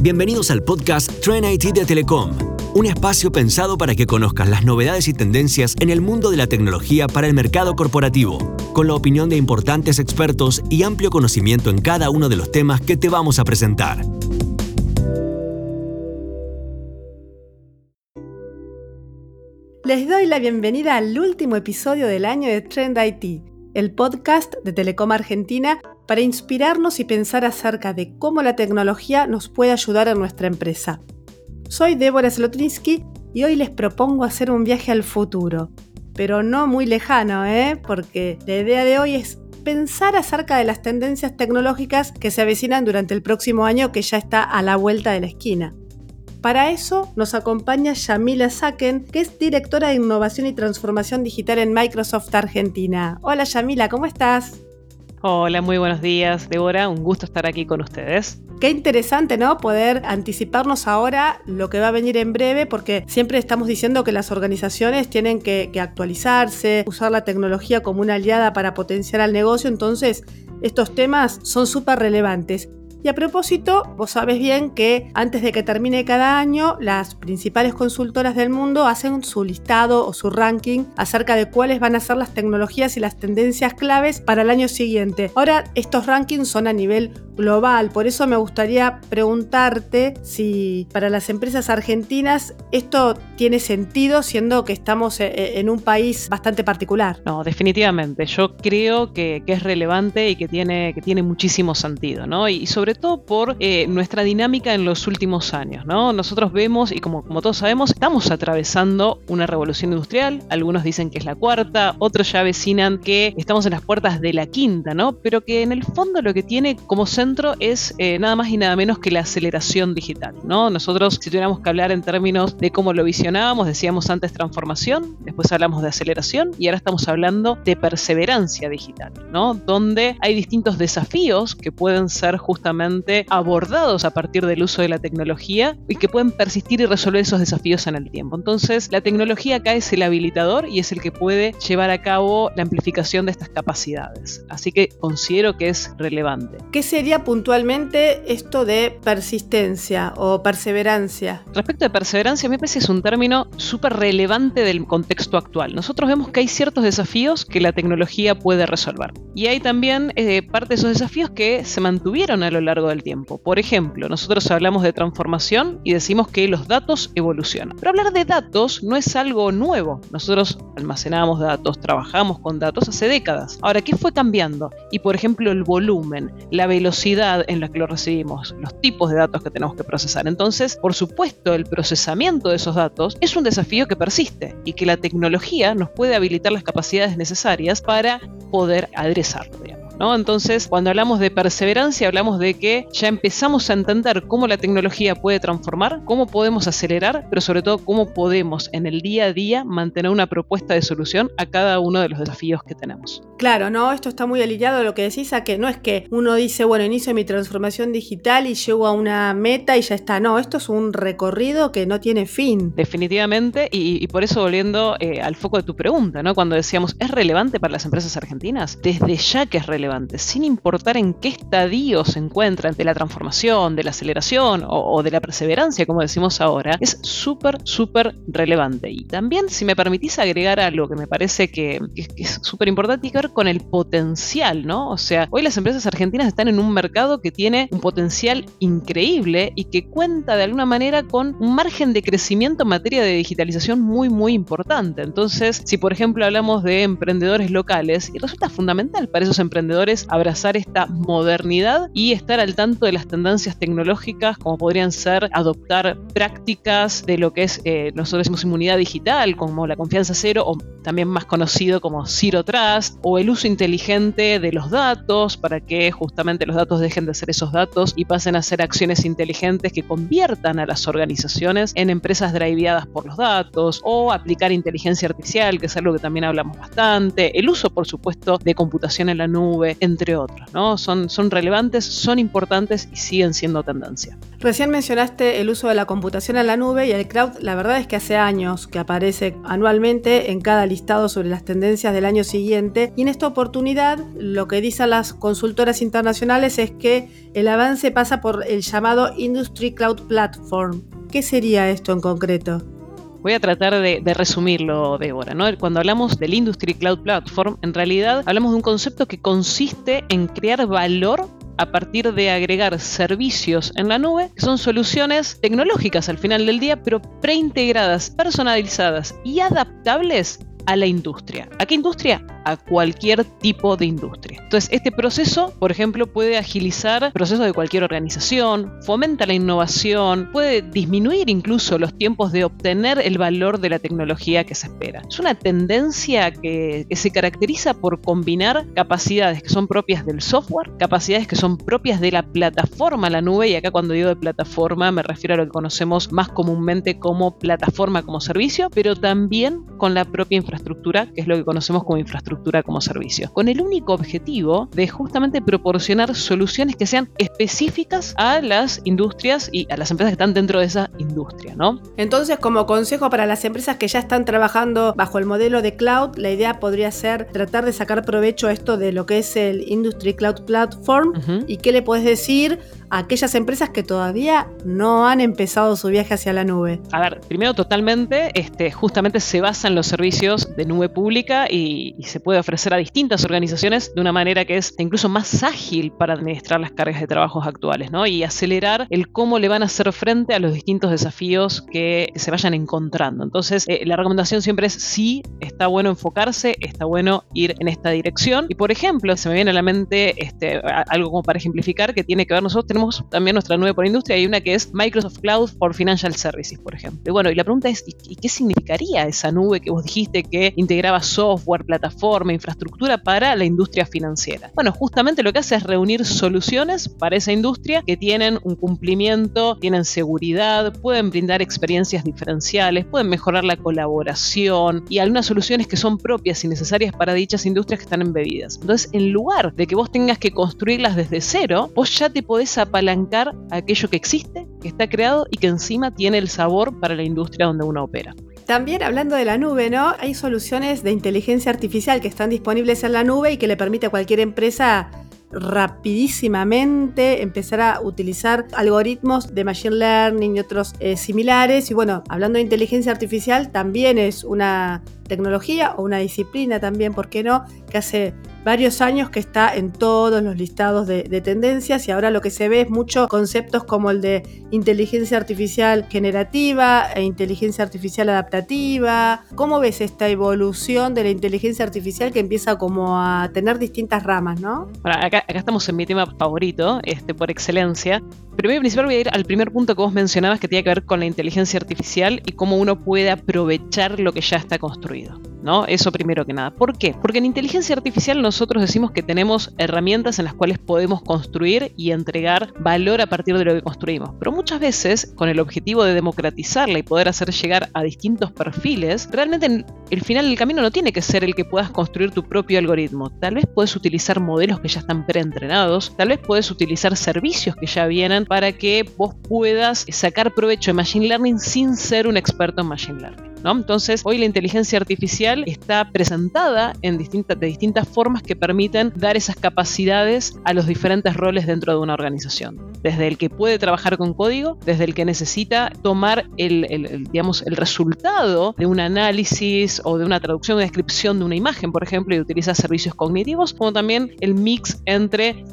Bienvenidos al podcast Trend IT de Telecom, un espacio pensado para que conozcas las novedades y tendencias en el mundo de la tecnología para el mercado corporativo, con la opinión de importantes expertos y amplio conocimiento en cada uno de los temas que te vamos a presentar. Les doy la bienvenida al último episodio del año de Trend IT, el podcast de Telecom Argentina para inspirarnos y pensar acerca de cómo la tecnología nos puede ayudar en nuestra empresa. Soy Débora Slotinsky y hoy les propongo hacer un viaje al futuro, pero no muy lejano, ¿eh? porque la idea de hoy es pensar acerca de las tendencias tecnológicas que se avecinan durante el próximo año que ya está a la vuelta de la esquina. Para eso nos acompaña Yamila Saken, que es directora de Innovación y Transformación Digital en Microsoft Argentina. Hola Yamila, ¿cómo estás? Hola, muy buenos días, Débora. Un gusto estar aquí con ustedes. Qué interesante, ¿no? Poder anticiparnos ahora lo que va a venir en breve, porque siempre estamos diciendo que las organizaciones tienen que, que actualizarse, usar la tecnología como una aliada para potenciar al negocio. Entonces, estos temas son súper relevantes. Y a propósito, vos sabes bien que antes de que termine cada año, las principales consultoras del mundo hacen su listado o su ranking acerca de cuáles van a ser las tecnologías y las tendencias claves para el año siguiente. Ahora, estos rankings son a nivel global, por eso me gustaría preguntarte si para las empresas argentinas esto tiene sentido, siendo que estamos eh, eh, en un país bastante particular. No, definitivamente. Yo creo que, es relevante y que tiene, que tiene muchísimo sentido, ¿no? Y sobre todo por eh, nuestra dinámica en los últimos años, ¿no? Nosotros vemos, y como, todos sabemos, estamos atravesando una revolución industrial, algunos dicen que es la cuarta, otros ya vecinan que estamos en las puertas de la quinta, ¿no? Pero que en el fondo lo que tiene como centro es eh, nada más y nada menos que la aceleración digital, ¿no? Nosotros, si tuviéramos que hablar en términos de cómo lo visionábamos, decíamos antes transformación, después hablamos de aceleración y ahora estamos hablando de perseverancia digital, ¿no? Donde hay distintos desafíos que pueden ser justamente abordados a partir del uso de la tecnología y que pueden persistir y resolver esos desafíos en el tiempo. Entonces, la tecnología acá es el habilitador y es el que puede llevar a cabo la amplificación de estas capacidades. Así que considero que es relevante. ¿Qué sería puntualmente esto de persistencia o perseverancia? Respecto de perseverancia, me parece que es un término súper relevante del contexto actual. Nosotros vemos que hay ciertos desafíos que la tecnología puede resolver. Y hay también eh, parte de esos desafíos que se mantuvieron a lo largo del tiempo. Por ejemplo, nosotros hablamos de transformación y decimos que los datos evolucionan. Pero hablar de datos no es algo nuevo. Nosotros almacenamos datos, trabajamos con datos hace décadas. Ahora, ¿qué fue cambiando? Y por ejemplo, el volumen, la velocidad en la que lo recibimos, los tipos de datos que tenemos que procesar. Entonces, por supuesto, el procesamiento de esos datos es un desafío que persiste y que la tecnología nos puede habilitar las capacidades necesarias para poder adresarlo. Entonces, cuando hablamos de perseverancia, hablamos de que ya empezamos a entender cómo la tecnología puede transformar, cómo podemos acelerar, pero sobre todo cómo podemos en el día a día mantener una propuesta de solución a cada uno de los desafíos que tenemos. Claro, no, esto está muy alineado a lo que decís, a que no es que uno dice, bueno, inicio mi transformación digital y llego a una meta y ya está. No, esto es un recorrido que no tiene fin. Definitivamente, y, por eso volviendo eh, al foco de tu pregunta, ¿no? Cuando decíamos, ¿es relevante para las empresas argentinas? Desde ya que es relevante sin importar en qué estadio se encuentran de la transformación, de la aceleración o, de la perseverancia, como decimos ahora, es súper, súper relevante. Y también, si me permitís agregar algo que me parece que, es súper importante, tiene que ver con el potencial, ¿no? O sea, hoy las empresas argentinas están en un mercado que tiene un potencial increíble y que cuenta de alguna manera con un margen de crecimiento en materia de digitalización muy, muy importante. Entonces, si por ejemplo hablamos de emprendedores locales, y resulta fundamental para esos emprendedores, abrazar esta modernidad y estar al tanto de las tendencias tecnológicas, como podrían ser adoptar prácticas de lo que es, eh, nosotros decimos inmunidad digital, como la confianza cero, o también más conocido como Zero Trust, o el uso inteligente de los datos para que justamente los datos dejen de ser esos datos y pasen a ser acciones inteligentes que conviertan a las organizaciones en empresas driveadas por los datos, o aplicar inteligencia artificial, que es algo que también hablamos bastante, el uso, por supuesto, de computación en la nube entre otros, ¿no? Son, son relevantes, son importantes y siguen siendo tendencia. Recién mencionaste el uso de la computación en la nube y el cloud, la verdad es que hace años que aparece anualmente en cada listado sobre las tendencias del año siguiente y en esta oportunidad lo que dicen las consultoras internacionales es que el avance pasa por el llamado Industry Cloud Platform. ¿Qué sería esto en concreto? Voy a tratar de, resumirlo, Débora. ¿no? Cuando hablamos del Industry Cloud Platform, en realidad hablamos de un concepto que consiste en crear valor a partir de agregar servicios en la nube, que son soluciones tecnológicas al final del día, pero preintegradas, personalizadas y adaptables a la industria. ¿A qué industria? a cualquier tipo de industria. Entonces, este proceso, por ejemplo, puede agilizar procesos de cualquier organización, fomenta la innovación, puede disminuir incluso los tiempos de obtener el valor de la tecnología que se espera. Es una tendencia que, se caracteriza por combinar capacidades que son propias del software, capacidades que son propias de la plataforma, la nube, y acá cuando digo de plataforma me refiero a lo que conocemos más comúnmente como plataforma como servicio, pero también con la propia infraestructura, que es lo que conocemos como infraestructura como servicio, con el único objetivo de justamente proporcionar soluciones que sean específicas a las industrias y a las empresas que están dentro de esa industria, ¿no? Entonces, como consejo para las empresas que ya están trabajando bajo el modelo de cloud, la idea podría ser tratar de sacar provecho a esto de lo que es el Industry Cloud Platform y qué le puedes decir a aquellas empresas que todavía no han empezado su viaje hacia la nube. A ver, primero totalmente, este, justamente se basa en los servicios de nube pública y, se puede ofrecer a distintas organizaciones de una manera que es incluso más ágil para administrar las cargas de trabajos actuales, ¿no? Y acelerar el cómo le van a hacer frente a los distintos desafíos que se vayan encontrando. Entonces, eh, la recomendación siempre es sí, está bueno enfocarse, está bueno ir en esta dirección. Y por ejemplo, se me viene a la mente este, algo como para ejemplificar que tiene que ver, nosotros tenemos también nuestra nube por industria, hay una que es Microsoft Cloud for Financial Services, por ejemplo. Y bueno, y la pregunta es, ¿y qué significaría esa nube que vos dijiste que integraba software, plataforma, infraestructura para la industria financiera. Bueno, justamente lo que hace es reunir soluciones para esa industria que tienen un cumplimiento, tienen seguridad, pueden brindar experiencias diferenciales, pueden mejorar la colaboración y algunas soluciones que son propias y necesarias para dichas industrias que están embebidas. Entonces, en lugar de que vos tengas que construirlas desde cero, vos ya te podés apalancar aquello que existe, que está creado y que encima tiene el sabor para la industria donde uno opera. También hablando de la nube, ¿no? Hay soluciones de inteligencia artificial que están disponibles en la nube y que le permite a cualquier empresa rapidísimamente empezar a utilizar algoritmos de machine learning y otros eh, similares. Y bueno, hablando de inteligencia artificial, también es una tecnología o una disciplina también, ¿por qué no? Que hace varios años que está en todos los listados de, tendencias y ahora lo que se ve es muchos conceptos como el de inteligencia artificial generativa e inteligencia artificial adaptativa. ¿Cómo ves esta evolución de la inteligencia artificial que empieza como a tener distintas ramas, no? Acá, estamos en mi tema favorito, este, por excelencia. Primero y voy a ir al primer punto que vos mencionabas que tiene que ver con la inteligencia artificial y cómo uno puede aprovechar lo que ya está construido. ¿No? Eso primero que nada. ¿Por qué? Porque en inteligencia artificial nosotros decimos que tenemos herramientas en las cuales podemos construir y entregar valor a partir de lo que construimos. Pero muchas veces, con el objetivo de democratizarla y poder hacer llegar a distintos perfiles, realmente el final del camino no tiene que ser el que puedas construir tu propio algoritmo. Tal vez puedes utilizar modelos que ya están preentrenados, tal vez puedes utilizar servicios que ya vienen para que vos puedas sacar provecho de Machine Learning sin ser un experto en Machine Learning. Entonces, hoy la inteligencia artificial está presentada en de distintas formas que permiten dar esas capacidades a los diferentes roles dentro de una organización. Desde el que puede trabajar con código, desde el que necesita tomar el, digamos, el resultado de un análisis o de una traducción o descripción de una imagen, por ejemplo, y utiliza servicios cognitivos, como también el mix entre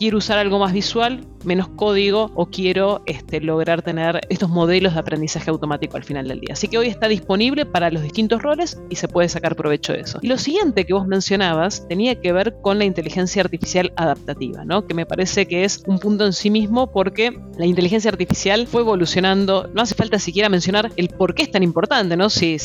quiero usar algo más visual menos código o quiero este, lograr tener estos modelos de aprendizaje automático al final del día. Así que hoy está disponible para los distintos roles y se puede sacar provecho de eso. Y lo siguiente que vos mencionabas tenía que ver con la inteligencia artificial adaptativa, ¿no? que me parece que es un punto en sí mismo porque la inteligencia artificial fue evolucionando, no hace falta siquiera mencionar el por qué es tan importante, ¿no? si,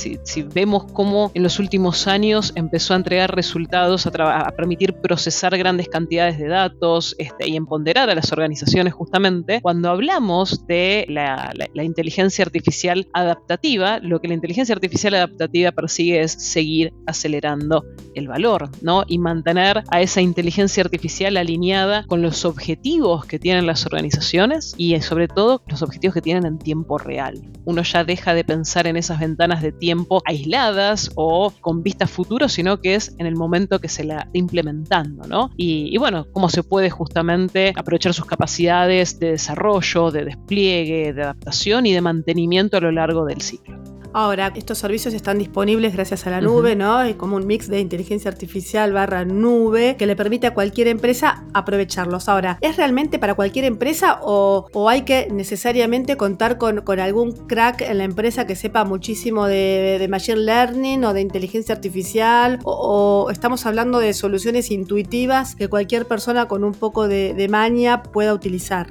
vemos cómo en los últimos años empezó a entregar resultados, a permitir procesar grandes cantidades de datos, este, y empoderar a las organizaciones justamente, cuando hablamos de la, inteligencia artificial adaptativa, lo que la inteligencia artificial adaptativa persigue es seguir acelerando el valor, ¿no? Y mantener a esa inteligencia artificial alineada con los objetivos que tienen las organizaciones y sobre todo los objetivos que tienen en tiempo real. Uno ya deja de pensar en esas ventanas de tiempo aisladas o con vistas futuros, sino que es en el momento que se la está implementando, ¿no? Y, y bueno, cómo se puede justamente aprovechar sus capacidades de desarrollo, de despliegue, de adaptación y de mantenimiento a lo largo del ciclo. Ahora, estos servicios están disponibles gracias a la nube, ¿no? Es como un mix de inteligencia artificial barra nube que le permite a cualquier empresa aprovecharlos. Ahora, ¿es realmente para cualquier empresa o, hay que necesariamente contar con, algún crack en la empresa que sepa muchísimo de, machine learning o de inteligencia artificial? O, estamos hablando de soluciones intuitivas que cualquier persona con un poco de, de maña pueda utilizar?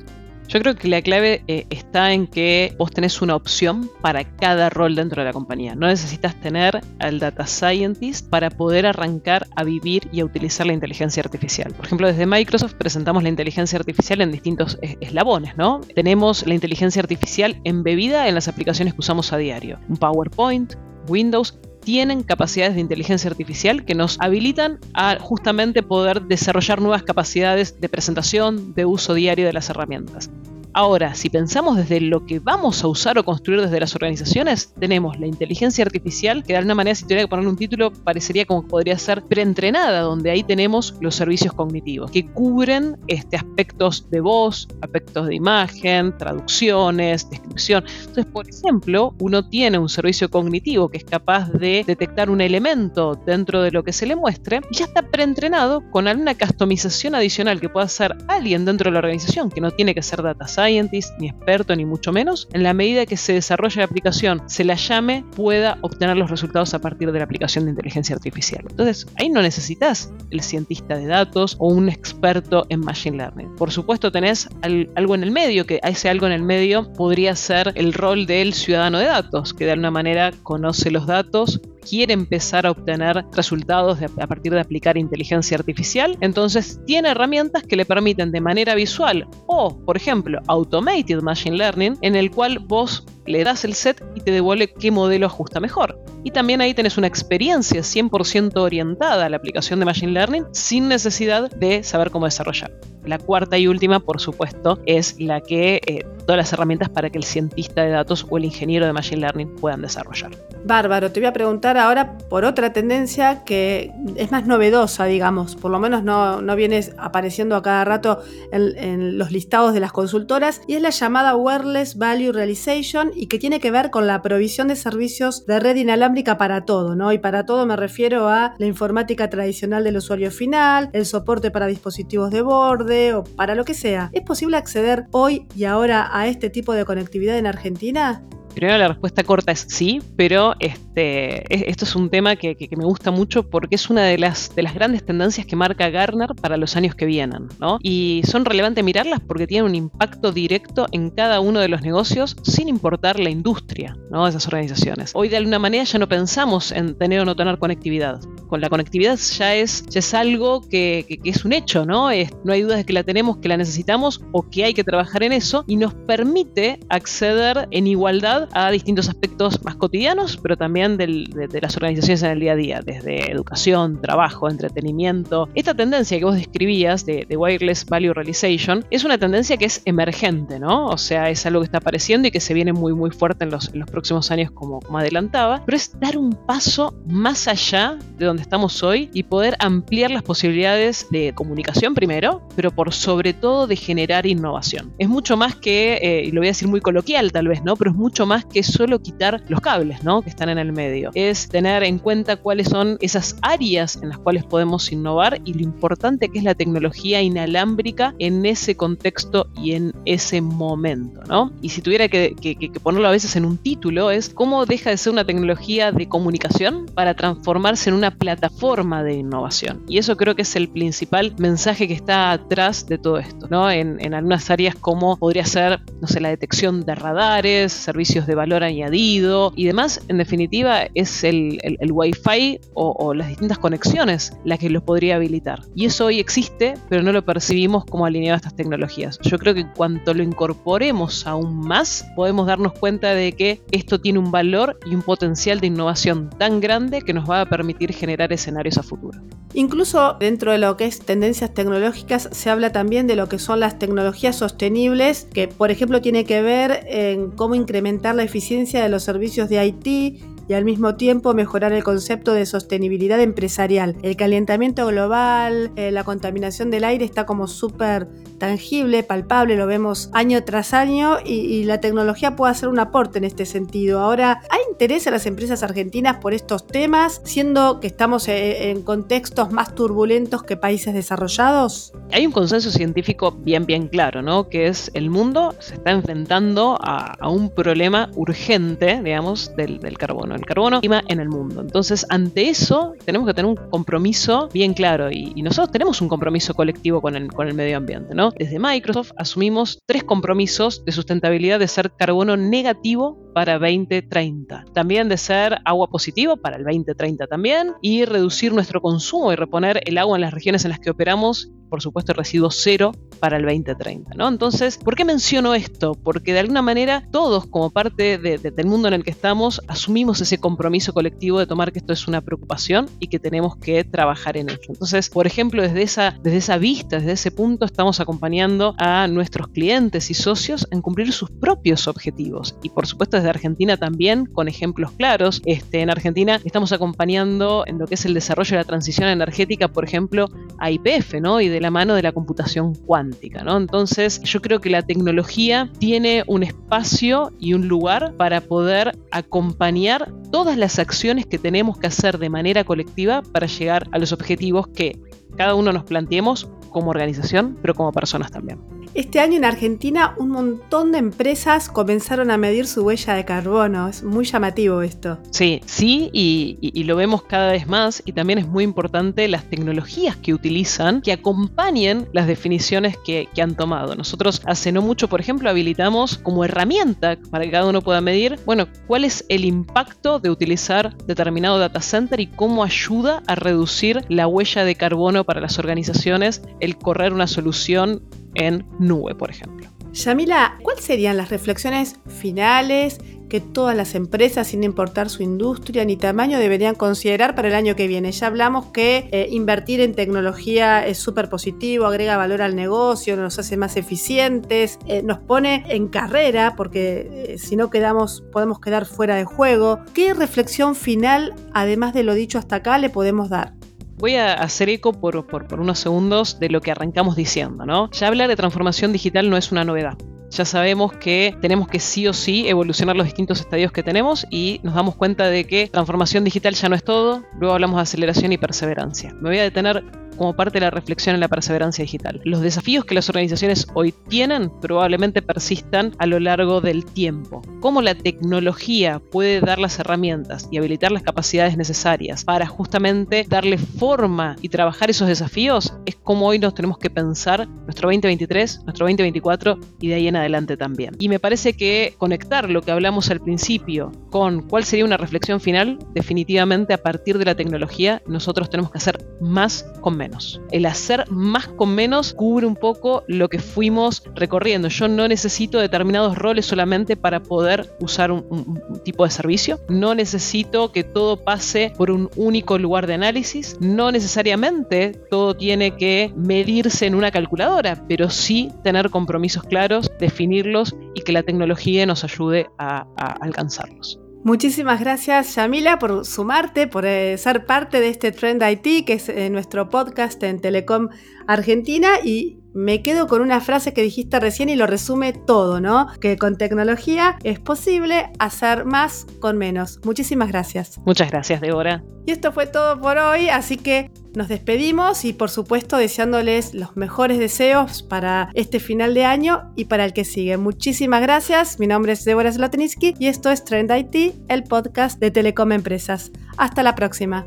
Yo creo que la clave eh, está en que vos tenés una opción para cada rol dentro de la compañía. No necesitas tener al data scientist para poder arrancar a vivir y a utilizar la inteligencia artificial. Por ejemplo, desde Microsoft presentamos la inteligencia artificial en distintos eslabones, ¿no? Tenemos la inteligencia artificial embebida en las aplicaciones que usamos a diario. Un PowerPoint, Windows, tienen capacidades de inteligencia artificial que nos habilitan a justamente poder desarrollar nuevas capacidades de presentación, de uso diario de las herramientas. Ahora, si pensamos desde lo que vamos a usar o construir desde las organizaciones, tenemos la inteligencia artificial, que de alguna manera, si tuviera que ponerle un título, parecería como que podría ser preentrenada, donde ahí tenemos los servicios cognitivos, que cubren este, aspectos de voz, aspectos de imagen, traducciones, descripción. Entonces, por ejemplo, uno tiene un servicio cognitivo que es capaz de detectar un elemento dentro de lo que se le muestre y ya está preentrenado con alguna customización adicional que pueda hacer alguien dentro de la organización, que no tiene que ser data science ni experto, ni mucho menos, en la medida que se desarrolle la aplicación, se la llame, pueda obtener los resultados a partir de la aplicación de inteligencia artificial. Entonces, ahí no necesitas el cientista de datos o un experto en machine learning. Por supuesto, tenés algo en el medio, que ese algo en el medio podría ser el rol del ciudadano de datos, que de alguna manera conoce los datos, quiere empezar a obtener resultados a partir de aplicar inteligencia artificial, entonces tiene herramientas que le permiten de manera visual o, por ejemplo, automated machine learning, en el cual vos le das el set y te devuelve qué modelo ajusta mejor. Y también ahí tenés una experiencia 100% orientada a la aplicación de Machine Learning sin necesidad de saber cómo desarrollar. La cuarta y última, por supuesto, es la que eh, todas las herramientas para que el cientista de datos o el ingeniero de Machine Learning puedan desarrollar. Bárbaro, te voy a preguntar ahora por otra tendencia que es más novedosa, digamos, por lo menos no, no viene apareciendo a cada rato en, en los listados de las consultoras, y es la llamada Wireless Value Realization y que tiene que ver con la provisión de servicios de red inalámbrica para todo, ¿no? Y para todo me refiero a la informática tradicional del usuario final, el soporte para dispositivos de borde o para lo que sea. ¿Es posible acceder hoy y ahora a este tipo de conectividad en Argentina? Primero la respuesta corta es sí, pero este, esto es un tema que, me gusta mucho porque es una de las, de las grandes tendencias que marca Garner para los años que vienen, ¿no? Y son relevantes mirarlas porque tienen un impacto directo en cada uno de los negocios sin importar la industria, ¿no? Esas organizaciones. Hoy de alguna manera ya no pensamos en tener o no tener conectividad. Con la conectividad ya es, es algo que, es un hecho, ¿no? No hay dudas de que la tenemos, que la necesitamos o que hay que trabajar en eso y nos permite acceder en igualdad a distintos aspectos más cotidianos, pero también de, las organizaciones en el día a día, desde educación, trabajo, entretenimiento. Esta tendencia que vos describías de, Wireless Value Realization es una tendencia que es emergente, ¿no? O sea, es algo que está apareciendo y que se viene muy, muy fuerte en los, próximos años, como, adelantaba, pero es dar un paso más allá de donde estamos hoy y poder ampliar las posibilidades de comunicación primero, pero por sobre todo de generar innovación. Es mucho más que, eh, y lo voy a decir muy coloquial tal vez, ¿no? Pero es mucho más que solo quitar los cables, ¿no? Que están en el medio. Es tener en cuenta cuáles son esas áreas en las cuales podemos innovar y lo importante que es la tecnología inalámbrica en ese contexto y en ese momento, ¿no? Y si tuviera que, ponerlo a veces en un título es cómo deja de ser una tecnología de comunicación para transformarse en una plataforma de innovación. Y eso creo que es el principal mensaje que está atrás de todo esto, ¿no? En, algunas áreas como podría ser, no sé, la detección de radares, servicios de valor añadido y demás, en definitiva es el, el, Wi-Fi o, o, las distintas conexiones la que los podría habilitar. Y eso hoy existe, pero no lo percibimos como alineado a estas tecnologías. Yo creo que en cuanto lo incorporemos aún más, podemos darnos cuenta de que esto tiene un valor y un potencial de innovación tan grande que nos va a permitir generar escenarios a futuro. Incluso dentro de lo que es tendencias tecnológicas se habla también de lo que son las tecnologías sostenibles, que por ejemplo tiene que ver en cómo incrementar la eficiencia de los servicios de IT y al mismo tiempo mejorar el concepto de sostenibilidad empresarial. El calentamiento global, eh, la contaminación del aire está como súper tangible, palpable, lo vemos año tras año y, la tecnología puede hacer un aporte en este sentido. Ahora, ¿hay interés a las empresas argentinas por estos temas, siendo que estamos eh, en contextos más turbulentos que países desarrollados? Hay un consenso científico bien, bien claro, ¿no? Que es el mundo se está enfrentando a, un problema urgente, digamos, del, carbono el carbono en el mundo. Entonces, ante eso, tenemos que tener un compromiso bien claro y, nosotros tenemos un compromiso colectivo con el, con el medio ambiente, ¿no? Desde Microsoft asumimos tres compromisos de sustentabilidad de ser carbono negativo para 2030. También de ser agua positivo para el 2030 también y reducir nuestro consumo y reponer el agua en las regiones en las que operamos por supuesto, residuo cero para el 2030. ¿no? Entonces, ¿por qué menciono esto? Porque de alguna manera todos, como parte del mundo en el que estamos, asumimos ese compromiso colectivo de tomar que esto es una preocupación y que tenemos que trabajar en ello. Entonces, por ejemplo, desde esa, desde esa vista, desde ese punto, estamos acompañando a nuestros clientes y socios en cumplir sus propios objetivos. Y por supuesto, desde Argentina también, con ejemplos claros. Este, en Argentina estamos acompañando en lo que es el desarrollo de la transición energética, por ejemplo, a IPF, ¿no? Y de la mano de la computación cuántica, ¿no? Entonces, yo creo que la tecnología tiene un espacio y un lugar para poder acompañar todas las acciones que tenemos que hacer de manera colectiva para llegar a los objetivos que cada uno nos planteemos como organización, pero como personas también. Este año en Argentina un montón de empresas comenzaron a medir su huella de carbono. Es muy llamativo esto. Sí, sí, y, lo vemos cada vez más. Y también es muy importante las tecnologías que utilizan que acompañen las definiciones que, que han tomado. Nosotros hace no mucho, por ejemplo, habilitamos como herramienta para que cada uno pueda medir, bueno, cuál es el impacto de utilizar determinado data center y cómo ayuda a reducir la huella de carbono para las organizaciones el correr una solución en nube, por ejemplo. Yamila, ¿cuáles serían las reflexiones finales que todas las empresas, sin importar su industria ni tamaño, deberían considerar para el año que viene? Ya hablamos que eh, invertir en tecnología es súper positivo, agrega valor al negocio, nos hace más eficientes, eh, nos pone en carrera, porque eh, si no quedamos, podemos quedar fuera de juego. ¿Qué reflexión final, además de lo dicho hasta acá, le podemos dar? Voy a hacer eco por, unos segundos de lo que arrancamos diciendo, ¿no? Ya hablar de transformación digital no es una novedad ya sabemos que tenemos que sí o sí evolucionar los distintos estadios que tenemos y nos damos cuenta de que transformación digital ya no es todo. Luego hablamos de aceleración y perseverancia. Me voy a detener como parte de la reflexión en la perseverancia digital. Los desafíos que las organizaciones hoy tienen probablemente persistan a lo largo del tiempo. Cómo la tecnología puede dar las herramientas y habilitar las capacidades necesarias para justamente darle forma y trabajar esos desafíos es como hoy nos tenemos que pensar nuestro 2023, nuestro 2024 y de ahí en adelante también. Y me parece que conectar lo que hablamos al principio con cuál sería una reflexión final, definitivamente a partir de la tecnología nosotros tenemos que hacer más con menos. El hacer más con menos cubre un poco lo que fuimos recorriendo. Yo no necesito determinados roles solamente para poder usar un, tipo de servicio. No necesito que todo pase por un único lugar de análisis. No necesariamente todo tiene que medirse en una calculadora, pero sí tener compromisos claros, definirlos y que la tecnología nos ayude a alcanzarlos. Muchísimas gracias, Yamila, por sumarte, por eh, ser parte de este Trend IT, que es eh, nuestro podcast en Telecom Argentina. Y me quedo con una frase que dijiste recién y lo resume todo, ¿no? Que con tecnología es posible hacer más con menos. Muchísimas gracias. Muchas gracias, Débora. Y esto fue todo por hoy, así que nos despedimos y por supuesto deseándoles los mejores deseos para este final de año y para el que sigue. Muchísimas gracias. Mi nombre es Débora Zlotniski y esto es Trend IT, el podcast de Telecom Empresas. Hasta la próxima.